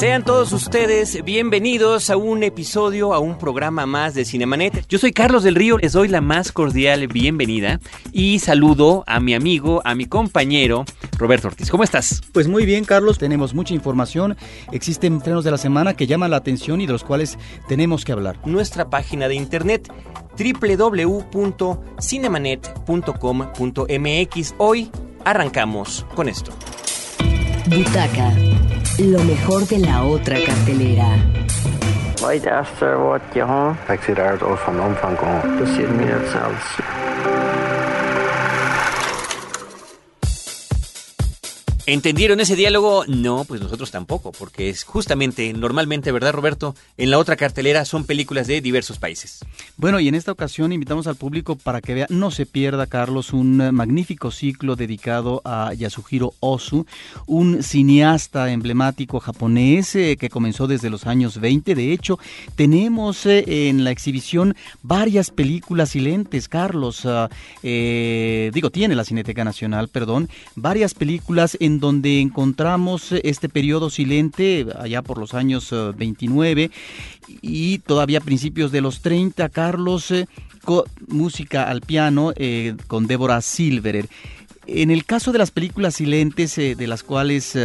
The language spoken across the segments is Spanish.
Sean todos ustedes bienvenidos a un episodio, a un programa más de Cinemanet. Yo soy Carlos del Río, les doy la más cordial bienvenida y saludo a mi amigo, a mi compañero Roberto Ortiz. ¿Cómo estás? Pues muy bien, Carlos, tenemos mucha información. Existen estrenos de la semana que llaman la atención y de los cuales tenemos que hablar. Nuestra página de internet www.cinemanet.com.mx. Hoy arrancamos con esto. Butaca lo mejor de la otra cartelera. Light after wat je ha. Ik zie daar het van omvang komen. Dat zit meer zelfs. ¿Entendieron ese diálogo? No, pues nosotros tampoco, porque es justamente, normalmente, ¿verdad, Roberto? En la otra cartelera son películas de diversos países. Bueno, y en esta ocasión invitamos al público para que vea, no se pierda, Carlos, un eh, magnífico ciclo dedicado a Yasuhiro Ozu, un cineasta emblemático japonés eh, que comenzó desde los años 20. De hecho, tenemos eh, en la exhibición varias películas silentes, Carlos. Ah, digo, tiene la Cineteca Nacional, perdón, varias películas en donde encontramos eh, este periodo silente allá por los años 29 eh, y todavía principios de los 30, Carlos, eh, música al piano con Débora Silverer. En el caso de las películas silentes, de las cuales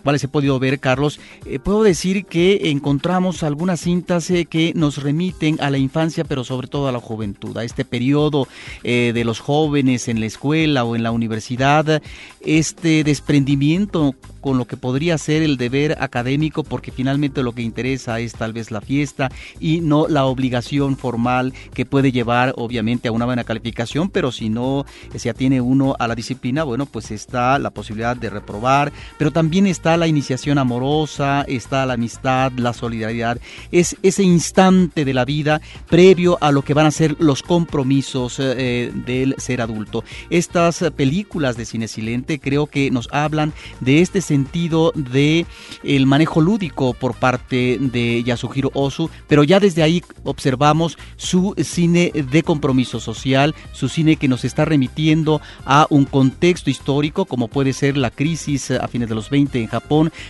cuales he podido ver, Carlos, eh, puedo decir que encontramos algunas cintas eh, que nos remiten a la infancia, pero sobre todo a la juventud, a este periodo eh, de los jóvenes en la escuela o en la universidad, este desprendimiento con lo que podría ser el deber académico, porque finalmente lo que interesa es tal vez la fiesta y no la obligación formal que puede llevar obviamente a una buena calificación, pero si no se atiene uno a la disciplina, bueno, pues está la posibilidad de reprobar, pero también está la iniciación amorosa, está la amistad, la solidaridad, es ese instante de la vida previo a lo que van a ser los compromisos eh, del ser adulto. Estas películas de cine silente creo que nos hablan de este sentido de el manejo lúdico por parte de Yasuhiro Ozu, pero ya desde ahí observamos su cine de compromiso social, su cine que nos está remitiendo a un contexto histórico como puede ser la crisis a fines de los 20 en Japón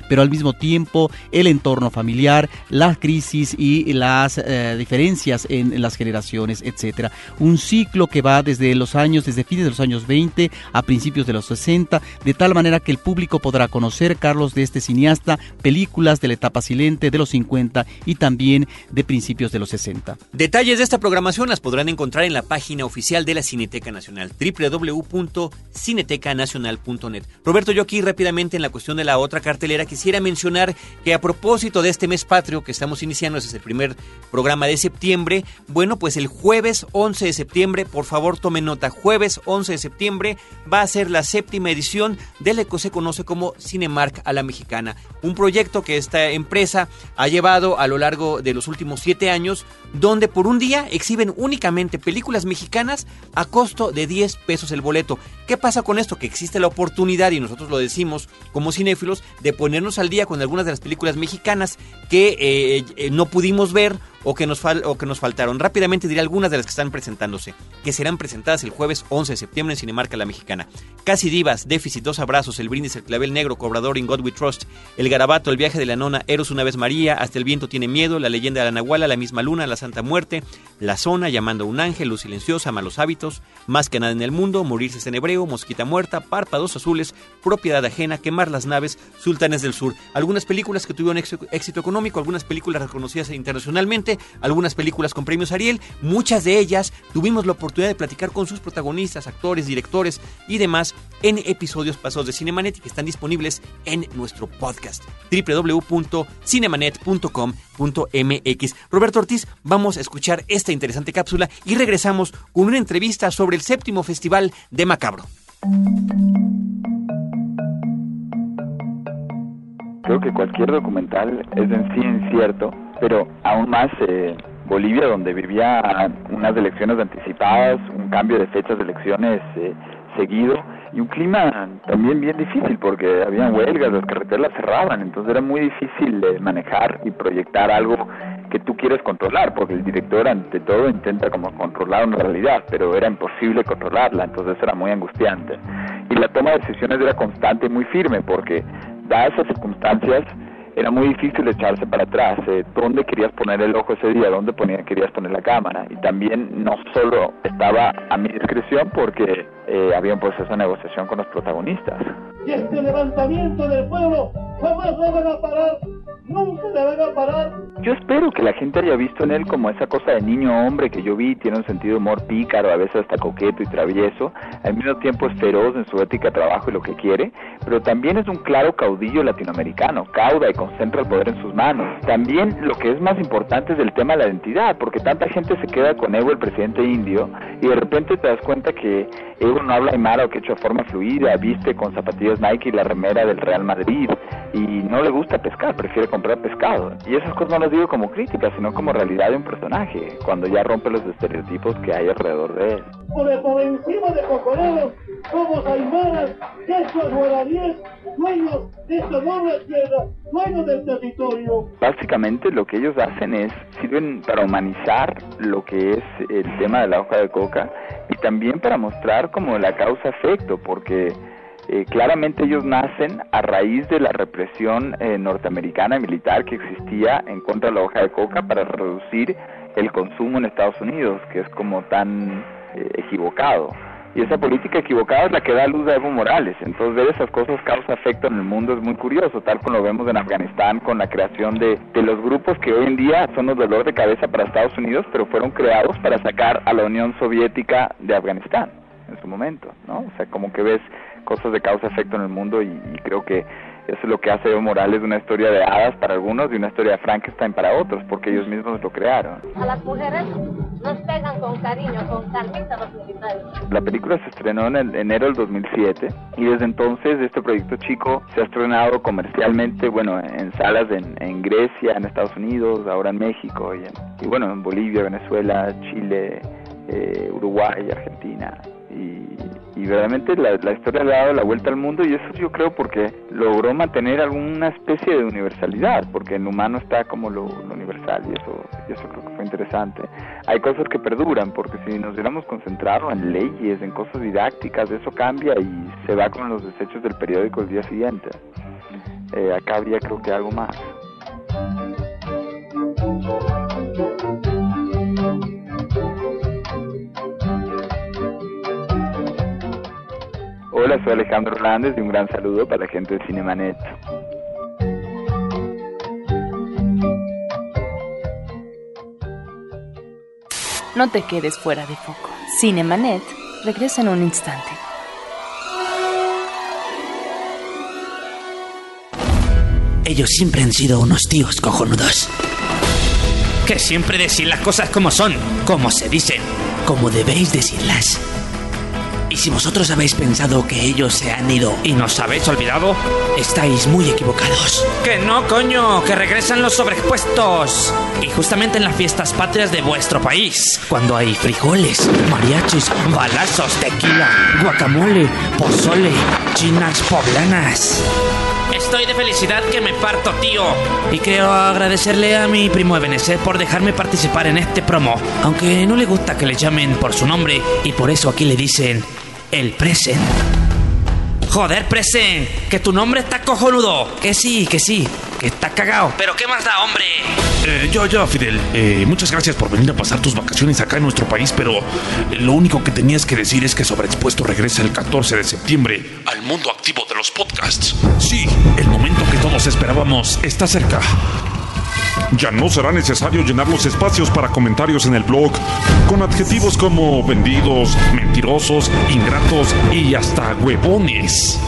pero al mismo tiempo el entorno familiar, la crisis y las eh, diferencias en, las generaciones, etcétera. Un ciclo que va desde los años, desde fines de los años 20 a principios de los 60, de tal manera que el público podrá conocer, Carlos, de este cineasta, películas de la etapa silente de los 50 y también de principios de los 60. Detalles de esta programación las podrán encontrar en la página oficial de la Cineteca Nacional, www.cinetecanacional.net. Roberto, yo aquí rápidamente en la cuestión de la otra cartelera, quisiera mencionar que a propósito de este mes patrio que estamos iniciando, ese es el primer programa de septiembre, bueno, pues el jueves 11 de septiembre, por favor tomen nota, jueves 11 de septiembre va a ser la séptima edición de lo que se conoce como Cinemark a la Mexicana, un proyecto que esta empresa ha llevado a lo largo de los últimos siete años, donde por un día exhiben únicamente películas mexicanas a costo de 10 pesos el boleto. ¿Qué pasa con esto? Que existe la oportunidad, y nosotros lo decimos como cinéfilos, de ponernos al día con algunas de las películas mexicanas que eh, eh, no pudimos ver o que, nos o que nos faltaron. Rápidamente diré algunas de las que están presentándose, que serán presentadas el jueves 11 de septiembre en Cinemarca La Mexicana. Casi Divas, Déficit, Dos Abrazos, El Brindis, El Clavel Negro, Cobrador, In God We Trust, El Garabato, El Viaje de la Nona, Eros una vez María, Hasta el Viento Tiene Miedo, La Leyenda de la Nahuala, La Misma Luna, La Santa Muerte, La Zona, Llamando a un Ángel, Luz Silenciosa, Malos Hábitos, Más que nada en el mundo, Morirse en hebreo, Mosquita Muerta, Párpados Azules, Propiedad Ajena, Quemar las Naves, Sultanes del Sur. Algunas películas que tuvieron éxito económico, algunas películas reconocidas internacionalmente, algunas películas con premios Ariel, muchas de ellas tuvimos la oportunidad de platicar con sus protagonistas, actores, directores y demás en episodios pasados de Cinemanet que están disponibles en nuestro podcast www.cinemanet.com.mx. Roberto Ortiz, vamos a escuchar esta interesante cápsula y regresamos con una entrevista sobre el séptimo festival de Macabro. Creo que cualquier documental es en sí incierto pero aún más eh, Bolivia, donde vivía unas elecciones anticipadas, un cambio de fechas de elecciones eh, seguido, y un clima también bien difícil porque habían huelgas, las carreteras cerraban, entonces era muy difícil eh, manejar y proyectar algo que tú quieres controlar, porque el director ante todo intenta como controlar una realidad, pero era imposible controlarla, entonces era muy angustiante. Y la toma de decisiones era constante y muy firme, porque dadas esas circunstancias, era muy difícil echarse para atrás. Eh, ¿Dónde querías poner el ojo ese día? ¿Dónde querías poner la cámara? Y también no solo estaba a mi discreción porque eh, había un proceso de negociación con los protagonistas. Y este levantamiento del pueblo jamás lo van a parar nunca a parar. Yo espero que la gente haya visto en él como esa cosa de niño hombre que yo vi, tiene un sentido humor pícaro, a veces hasta coqueto y travieso, al mismo tiempo es feroz en su ética trabajo y lo que quiere, pero también es un claro caudillo latinoamericano, cauda y concentra el poder en sus manos. También lo que es más importante es el tema de la identidad, porque tanta gente se queda con Evo, el presidente indio, y de repente te das cuenta que Evo no habla aymara o quechua de forma fluida, viste con zapatillas Nike y la remera del Real Madrid, y no le gusta pescar, prefiere comprar pescado. Y esas cosas no las digo como crítica, sino como realidad de un personaje, cuando ya rompe los estereotipos que hay alrededor de él. Por, encima de cocoreros, somos aymaras, guaraníes, dueños de esta enorme tierra, dueños del territorio. Básicamente lo que ellos hacen es, sirven para humanizar lo que es el tema de la hoja de coca y también para mostrar como la causa-efecto, porque eh, claramente ellos nacen a raíz de la represión eh, norteamericana militar que existía en contra de la hoja de coca para reducir el consumo en Estados Unidos, que es como tan eh, equivocado. Y esa política equivocada es la que da luz a Evo Morales. Entonces ver esas cosas causa-efecto en el mundo es muy curioso, tal como lo vemos en Afganistán con la creación de, de los grupos que hoy en día son los dolor de cabeza para Estados Unidos, pero fueron creados para sacar a la Unión Soviética de Afganistán en su momento, ¿no? O sea, como que ves cosas de causa-efecto en el mundo y, y, creo que eso es lo que hace Evo Morales una historia de hadas para algunos y una historia de Frankenstein para otros, porque ellos mismos lo crearon. A las mujeres nos pegan con cariño, con carnita los militares. La película se estrenó en el enero del 2007 y desde entonces este proyecto chico se ha estrenado comercialmente, bueno, en salas en, en Grecia, en Estados Unidos, ahora en México y, en, y bueno, en Bolivia, Venezuela, Chile, eh, Uruguay, Argentina y, y verdaderamente la, historia le ha dado la vuelta al mundo y eso yo creo porque logró mantener alguna especie de universalidad, porque en humano está como lo, universal y eso, eso creo que fue interesante. Hay cosas que perduran, porque si nos hubiéramos concentrado en leyes, en cosas didácticas, eso cambia y se va con los desechos del periódico el día siguiente. Eh, acá habría creo que algo más. Hola, soy Alejandro Hernández y un gran saludo para la gente de Cinemanet. No te quedes fuera de foco. Cinemanet regresa en un instante. Ellos siempre han sido unos tíos cojonudos. Que siempre decir las cosas como son, como se dicen. Como debéis decirlas. Y si vosotros habéis pensado que ellos se han ido y nos habéis olvidado, estáis muy equivocados. Que no, coño, que regresan los sobreexpuestos. Y justamente en las fiestas patrias de vuestro país. Cuando hay frijoles, mariachis, balazos, tequila, guacamole, pozole, chinas poblanas. Estoy de felicidad que me parto, tío. Y quiero agradecerle a mi primo Ebenezer por dejarme participar en este promo. Aunque no le gusta que le llamen por su nombre y por eso aquí le dicen el present. Joder, present, que tu nombre está cojonudo. Que sí, que sí, que está cagado. Pero ¿qué más da, hombre? Eh, yo, yo, Fidel, eh, muchas gracias por venir a pasar tus vacaciones acá en nuestro país, pero lo único que tenías que decir es que Sobreexpuesto regresa el 14 de septiembre al mundo activo de los podcasts. Sí, el momento que todos esperábamos está cerca. Ya no será necesario llenar los espacios para comentarios en el blog con adjetivos como vendidos, mentirosos, ingratos y hasta huevones.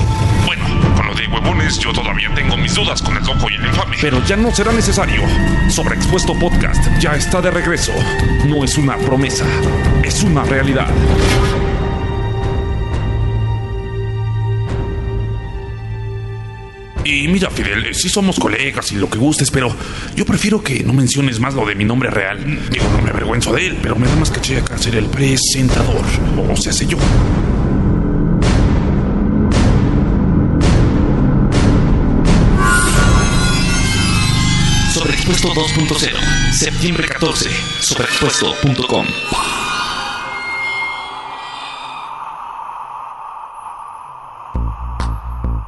Bueno, con lo de huevones yo todavía tengo mis dudas con el loco y el infame. Pero ya no será necesario. Sobreexpuesto Podcast ya está de regreso. No es una promesa, es una realidad. Y mira, Fidel, eh, sí somos colegas y lo que gustes, pero yo prefiero que no menciones más lo de mi nombre real. Digo, no me avergüenzo de él, pero me da más caché acá ser el presentador. O sea, sé yo. Sobreexpuesto 2.0, septiembre 14, sobreexpuesto.com.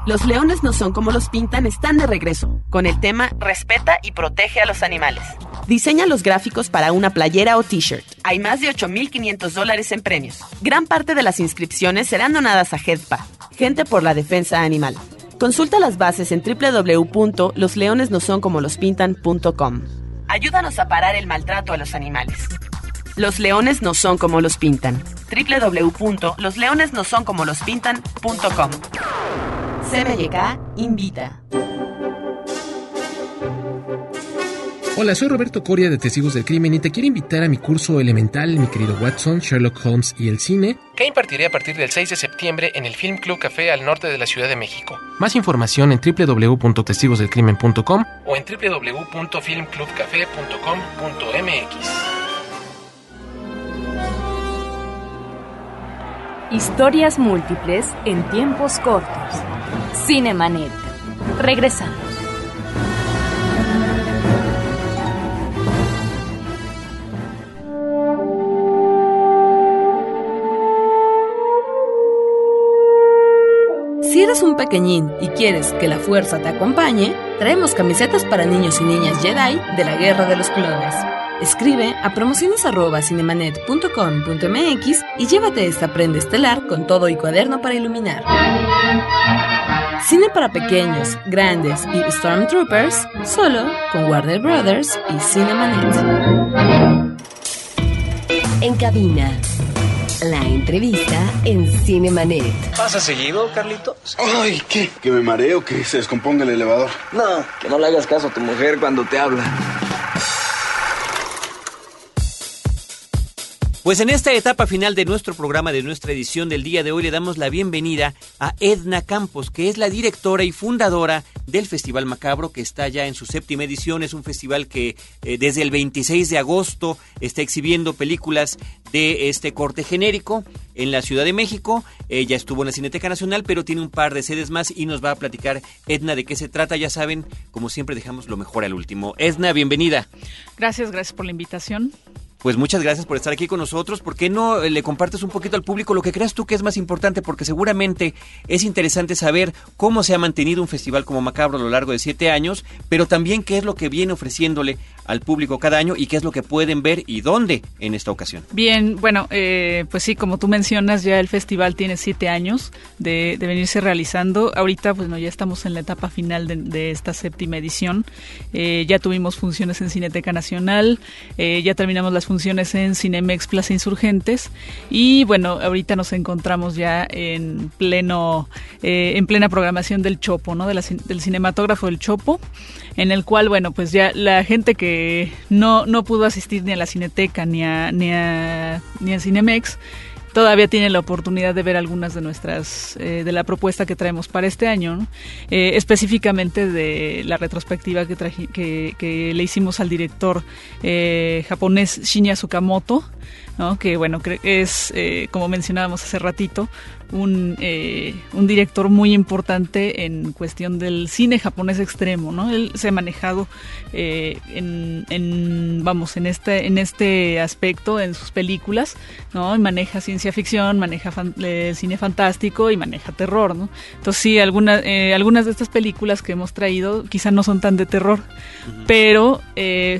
Los leones no son como los pintan, están de regreso, con el tema Respeta y protege a los animales. Diseña los gráficos para una playera o t-shirt. Hay más de 8.500 dólares en premios. Gran parte de las inscripciones serán donadas a HEDPA, Gente por la Defensa Animal. Consulta las bases en www.losleonesnosoncomolospintan.com. Ayúdanos a parar el maltrato a los animales. Los leones no son como los pintan. www.losleonesnosoncomolospintan.com. CMYK invita. Hola, soy Roberto Coria de Testigos del Crimen y te quiero invitar a mi curso elemental, mi querido Watson, Sherlock Holmes y el cine, que impartiré a partir del 6 de septiembre en el Film Club Café al norte de la Ciudad de México. Más información en www.testigosdelcrimen.com o en www.filmclubcafé.com.mx. Historias múltiples en tiempos cortos. Cinemanet. Regresamos. Si eres un pequeñín y quieres que la fuerza te acompañe, traemos camisetas para niños y niñas Jedi de la Guerra de los Clones. Escribe a promociones.cinemanet.com.mx y llévate esta prenda estelar con todo y cuaderno para iluminar. Cine para pequeños, grandes y Stormtroopers, solo con Warner Brothers y Cinemanet. En cabina. La entrevista en Cinemanet. ¿Pasa seguido, Carlitos? Ay, ¿qué? ¿Que me mareo? ¿Que se descomponga el elevador? No, que no le hagas caso a tu mujer cuando te habla. Pues en esta etapa final de nuestro programa, de nuestra edición del día de hoy, le damos la bienvenida a Edna Campos, que es la directora y fundadora del Festival Macabro, que está ya en su séptima edición. Es un festival que eh, desde el 26 de agosto está exhibiendo películas de este corte genérico en la Ciudad de México. Ella estuvo en la Cineteca Nacional, pero tiene un par de sedes más y nos va a platicar Edna de qué se trata. Ya saben, como siempre dejamos lo mejor al último. Edna, bienvenida. Gracias, gracias por la invitación. Pues muchas gracias por estar aquí con nosotros. ¿Por qué no le compartes un poquito al público lo que creas tú que es más importante? Porque seguramente es interesante saber cómo se ha mantenido un festival como Macabro a lo largo de siete años, pero también qué es lo que viene ofreciéndole al público cada año y qué es lo que pueden ver y dónde en esta ocasión. Bien, bueno, eh, pues sí, como tú mencionas, ya el festival tiene siete años de, de venirse realizando. Ahorita, pues no, ya estamos en la etapa final de, de esta séptima edición. Eh, ya tuvimos funciones en Cineteca Nacional, eh, ya terminamos las funciones en Cinemex Plaza Insurgentes y bueno, ahorita nos encontramos ya en pleno, en plena programación del Chopo, ¿no? Del cinematógrafo del Chopo en el cual, bueno, pues ya la gente que no, no pudo asistir ni a la Cineteca ni a, ni a, ni a Cinemex, todavía tiene la oportunidad de ver algunas de nuestras, eh, de la propuesta que traemos para este año, eh, específicamente de la retrospectiva que, traje, que, le hicimos al director eh, japonés Shinya Tsukamoto, que bueno, es, eh, como mencionábamos hace ratito, un, eh, un, director muy importante en cuestión del cine japonés extremo, ¿no? Él se ha manejado eh, en, en, vamos, en este, en este aspecto en sus películas, ¿no? Maneja ciencia ficción, maneja fan, eh, cine fantástico y maneja terror, ¿no? Entonces sí, algunas, algunas de estas películas que hemos traído quizá no son tan de terror, uh -huh. pero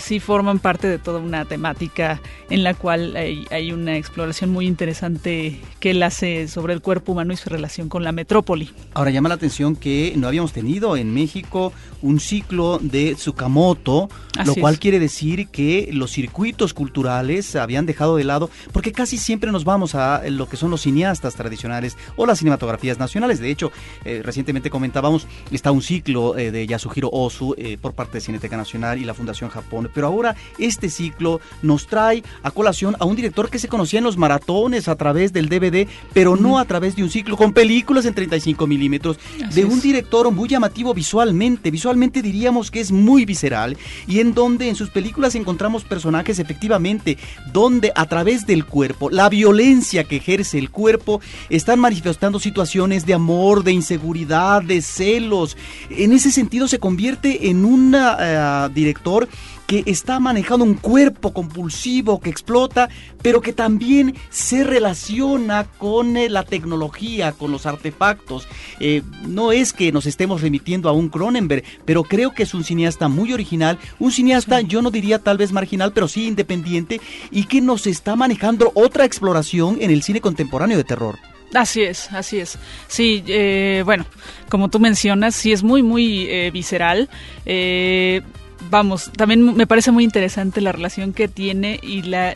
sí forman parte de toda una temática en la cual hay, hay una exploración muy interesante que él hace sobre el cuerpo humano y su relación con la metrópoli. Ahora llama la atención que no habíamos tenido en México un ciclo de Tsukamoto, Así lo cual es. quiere decir que los circuitos culturales habían dejado de lado, porque casi siempre nos vamos a lo que son los cineastas tradicionales o las cinematografías nacionales. De hecho, eh, recientemente comentábamos, está un ciclo eh, de Yasuhiro Ozu eh, por parte de Cineteca Nacional y la Fundación Japón, pero ahora este ciclo nos trae a colación a un director que se conocía en los maratones a través del DVD, pero no a través de un ciclo con películas en 35 milímetros, de un director muy llamativo visualmente, visualmente diríamos que es muy visceral y en donde en sus películas encontramos personajes efectivamente donde a través del cuerpo, la violencia que ejerce el cuerpo, están manifestando situaciones de amor, de inseguridad, de celos. En ese sentido se convierte en un uh, director que está manejando un cuerpo compulsivo que explota, pero que también se relaciona con eh, la tecnología, con los artefactos. Eh, no es que nos estemos remitiendo a un Cronenberg, pero creo que es un cineasta muy original, un cineasta, yo no diría tal vez marginal, pero sí independiente, y que nos está manejando otra exploración en el cine contemporáneo de terror. Así es, así es. Sí, eh, bueno, como tú mencionas, sí es muy, muy visceral. Eh, vamos, también me parece muy interesante la relación que tiene y la,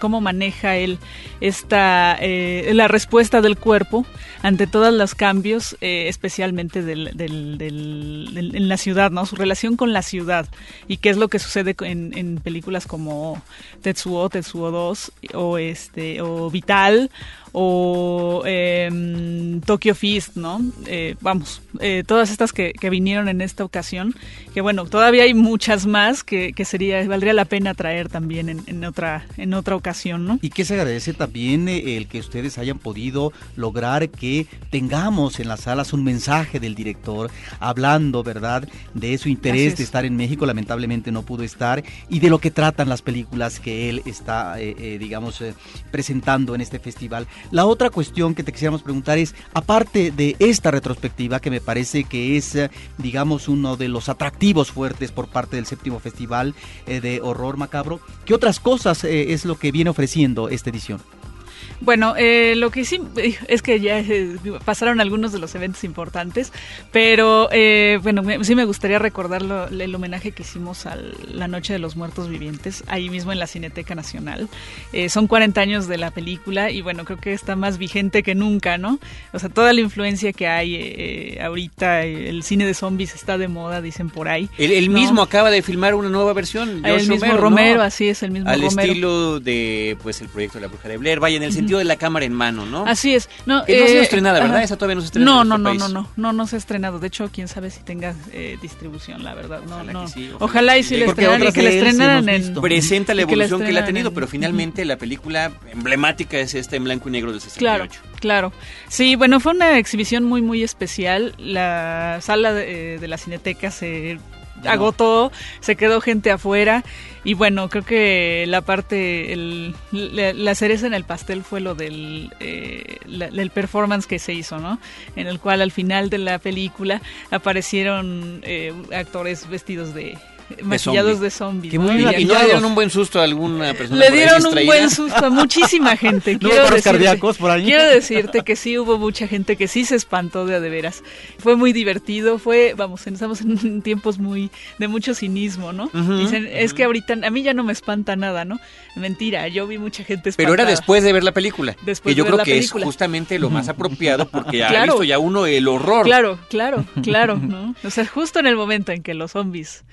cómo maneja él esta eh, la respuesta del cuerpo ante todos los cambios, eh, especialmente del, del, del, en la ciudad, ¿no? Su relación con la ciudad y qué es lo que sucede en, en películas como Tetsuo, Tetsuo 2 o este o Vital o eh, Tokyo Fist, ¿no? Eh, vamos, eh, todas estas que, que, vinieron en esta ocasión, que bueno, todavía hay muchas más que, que sería, valdría la pena traer también en, en, otra, en otra ocasión, ¿no? Y que se agradece también eh, el que ustedes hayan podido lograr que tengamos en las salas un mensaje del director hablando, ¿verdad?, de su interés de estar en México, lamentablemente no pudo estar, y de lo que tratan las películas que él está, digamos, presentando en este festival. La otra cuestión que te quisiéramos preguntar es, aparte de esta retrospectiva, que me parece que es, digamos, uno de los atractivos fuertes por parte del séptimo festival eh, de horror macabro, ¿qué otras cosas eh, es lo que viene ofreciendo esta edición? Bueno, eh, lo que sí es que ya eh, pasaron algunos de los eventos importantes, pero eh, bueno, me, sí me gustaría recordar lo, el homenaje que hicimos a la Noche de los Muertos Vivientes, ahí mismo en la Cineteca Nacional. Eh, son 40 años de la película y bueno, creo que está más vigente que nunca, ¿no? O sea, toda la influencia que hay eh, ahorita, el cine de zombies está de moda, dicen por ahí. El, el ¿no? mismo acaba de filmar una nueva versión, El mismo Romero, ¿no? así es, el mismo Al Romero. estilo de, pues, el proyecto de la Bruja de Blair, vaya, en el sentido de la cámara en mano, ¿no? Así es. No, Que no ha sido eh, estrenada, ¿verdad? ajá. Esa todavía no se estrena No, no, no, no, no, no, no se ha estrenado. De hecho, quién sabe si tenga eh, distribución, la verdad. No, Ojalá no. que sí, ojalá, ojalá y si sí. le estrenaran y que sí estrenaran en. Presenta la evolución que, él ha tenido, en- pero finalmente la película emblemática es esta en blanco y negro del 68. Claro, claro. Sí, bueno, fue una exhibición muy, muy especial. La sala de, eh, de la Cineteca se agotó, se quedó gente afuera. Y bueno, creo que la parte, el, la, cereza en el pastel fue lo del eh, la- el performance que se hizo, ¿no? En el cual al final de la película aparecieron eh, actores vestidos de maquillados de zombies. Que ¿no? muy Y bien. ¿Y no le dieron un buen susto a alguna persona Le dieron un buen susto a muchísima gente. ¿No quiero paros decirte. cardíacos por ahí? Quiero decirte que sí hubo mucha gente que sí se espantó de a de veras. Fue muy divertido, fue, vamos, estamos en tiempos muy de mucho cinismo, ¿no? Dicen, es que ahorita a mí ya no me espanta nada, ¿no? Mentira, yo vi mucha gente espantada. Pero era después de ver la película. Después que yo de ver creo la que película. es justamente lo más apropiado porque ha Claro. visto ya uno el horror. Claro, claro, claro, ¿no? O sea, justo en el momento en que los zombies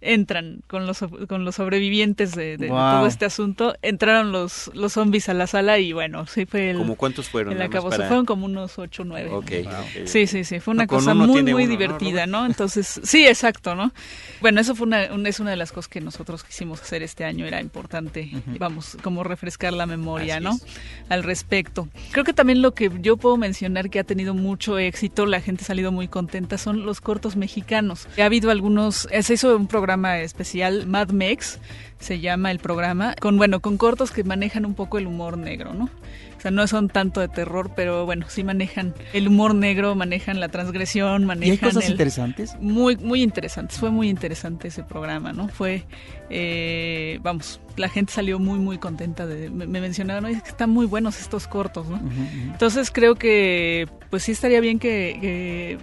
entran con los con los sobrevivientes de, de- de Wow. todo este asunto, entraron los los zombies a la sala y bueno, sí fue el ¿Como cuántos fueron? el para- Fueron como unos ocho o nueve. Ok, ok. Sí, sí, sí, fue una No, cosa muy, muy uno, ¿no, divertida? ¿no? Entonces, sí, exacto, ¿no? Bueno, eso fue una, un- es una de las cosas que nosotros quisimos hacer este año, era importante, vamos, como refrescar la memoria, Así ¿no? es. Al respecto. Creo que también lo que yo puedo mencionar que ha tenido mucho éxito, la gente ha salido muy contenta, son los cortos mexicanos. Ha habido algunos, se hizo un programa especial, Mad Mex, se llama el programa, con, bueno, con cortos que manejan un poco el humor negro, ¿no? O sea, no son tanto de terror, pero bueno, sí manejan el humor negro, manejan la transgresión, ¿Y manejan hay cosas el- interesantes? muy muy interesantes fue muy interesante ese programa no fue eh, vamos la gente salió muy muy contenta de me, me mencionaron "Oye, es que están muy buenos estos cortos no entonces creo que pues sí estaría bien que, que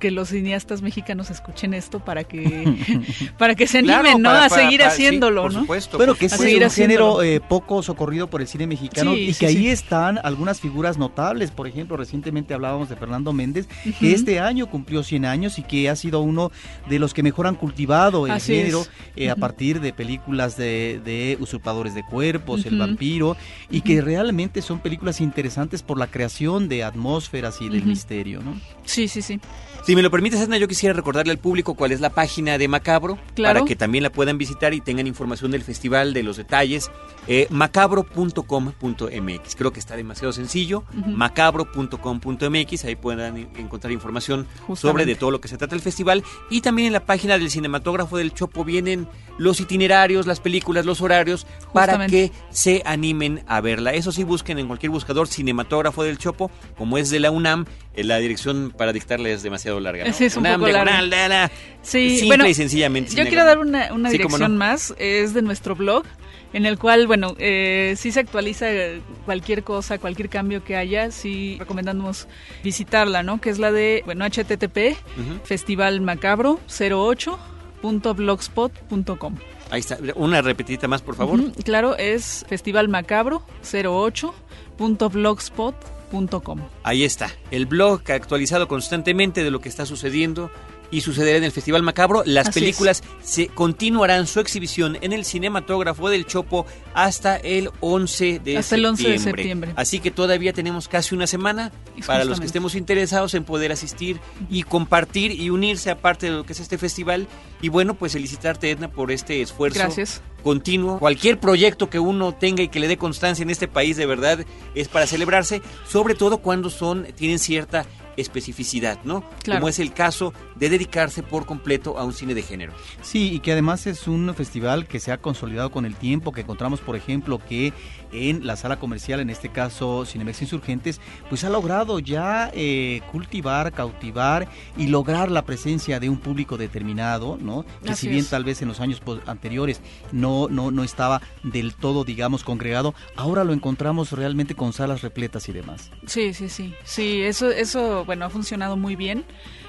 que los cineastas mexicanos escuchen esto para que para que se animen Claro, no para- a seguir para- sí, haciéndolo por no supuesto, Bueno, que es seguir un haciéndolo. género eh, poco socorrido por el cine mexicano Sí, y sí, que ahí están algunas figuras notables. Por ejemplo, recientemente hablábamos de Fernando Méndez, que este año cumplió 100 años y que ha sido uno de los que mejor han cultivado el Así género eh, a partir de películas de, de usurpadores de cuerpos, El vampiro, y que realmente son películas interesantes por la creación de atmósferas y del misterio, ¿no? Sí, sí, sí. Si me lo permites, Edna, yo quisiera recordarle al público cuál es la página de Macabro Claro. para que también la puedan visitar y tengan información del festival, de los detalles. Eh, macabro.com.mx. Creo que está demasiado sencillo. Macabro.com.mx. Ahí puedan en- encontrar información Justamente. sobre de todo lo que se trata el festival. Y también en la página del cinematógrafo del Chopo vienen los itinerarios, las películas, los horarios para Justamente. que se animen a verla. Eso sí, busquen en cualquier buscador cinematógrafo del Chopo, como es de la UNAM. eh, La dirección para dictarla es demasiado larga. ¿no? Sí, es un UNAM, poco larga. diagonal, la, la. Sí, Simple bueno, y sencillamente. Yo quiero dar una, una Sí, dirección no. más, es de nuestro blog, en el cual, bueno, eh, sí se actualiza eh, cualquier cosa, cualquier cambio que haya, sí recomendamos visitarla, ¿no? Que es la de, bueno, http Ujú. festivalmacabro08.blogspot.com. Ahí está. Una repetidita más, por favor. Claro, es festivalmacabro08.blogspot.com. Ahí está, el blog actualizado constantemente de lo que está sucediendo y sucederá en el Festival Macabro. Las Así películas se continuarán su exhibición en el cinematógrafo del Chopo hasta el 11 de Hasta el 11 de septiembre. septiembre. Así que todavía tenemos casi una semana para los que estemos interesados en poder asistir y compartir y unirse a parte de lo que es este festival. Y bueno, pues felicitarte Edna por este esfuerzo Gracias. continuo. Cualquier proyecto que uno tenga y que le dé constancia en este país de verdad es para celebrarse, sobre todo cuando son tienen cierta especificidad, ¿no? Claro. Como es el caso de dedicarse por completo a un cine de género. Sí, y que además es un festival que se ha consolidado con el tiempo, que encontramos, por ejemplo, que en la sala comercial, en este caso Cinemex Insurgentes, pues ha logrado ya eh, cultivar, cautivar y lograr la presencia de un público determinado, ¿no? Que Así si bien es. tal vez en los años anteriores no, no, no estaba del todo, digamos, congregado, ahora lo encontramos realmente con salas repletas y demás. Sí, sí, sí. Sí, eso, eso bueno, ha funcionado muy bien.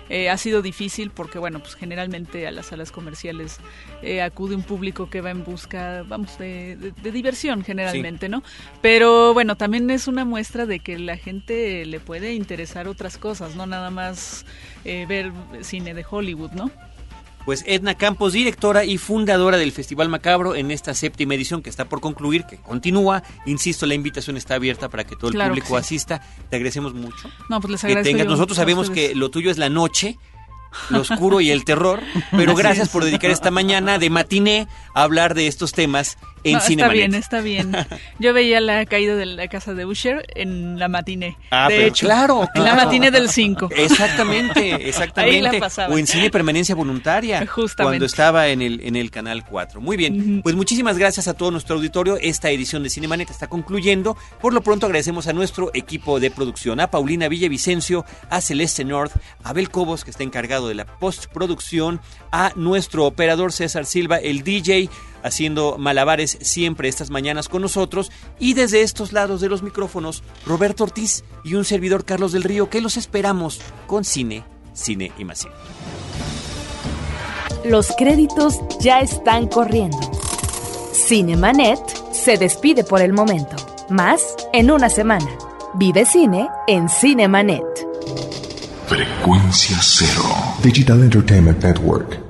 Eh, ha sido difícil porque, bueno, pues generalmente a las salas comerciales eh, acude un público que va en busca, vamos, de, de- de diversión generalmente, ¿no? Pero bueno, también es una muestra de que la gente le puede interesar otras cosas, no nada más eh, ver cine de Hollywood, ¿no? Pues Edna Campos, directora y fundadora del Festival Macabro en esta séptima edición que está por concluir, que continúa. Insisto, la invitación está abierta para que todo el Claro que público sí. asista. Te agradecemos mucho. No, pues les que agradezco tengas. yo Nosotros sabemos ustedes. que lo tuyo es la noche, lo oscuro y el terror, pero gracias por dedicar esta mañana de matiné a hablar de estos temas en No, está bien, está bien. Yo veía la caída de la casa de Usher en la matiné. Ah, de pero hecho, claro, en la claro. matiné del 5. Exactamente, exactamente. Ahí la pasaba. O en cine permanencia voluntaria. Justamente. Cuando estaba en el, en el canal 4. Muy bien. Pues muchísimas gracias a todo nuestro auditorio. Esta edición de Cinemanet está concluyendo. Por lo pronto agradecemos a nuestro equipo de producción, a Paulina Villavicencio, a Celeste North, a Abel Cobos, que está encargado de la postproducción, a nuestro operador César Silva, el DJ, haciendo malabares siempre estas mañanas con nosotros. Y desde estos lados de los micrófonos, Roberto Ortiz y un servidor Carlos del Río, que los esperamos con cine, cine y más cine. Los créditos ya están corriendo. Cinemanet se despide por el momento. Más en una semana. Vive cine en Cinemanet. Frecuencia cero. Digital Entertainment Network.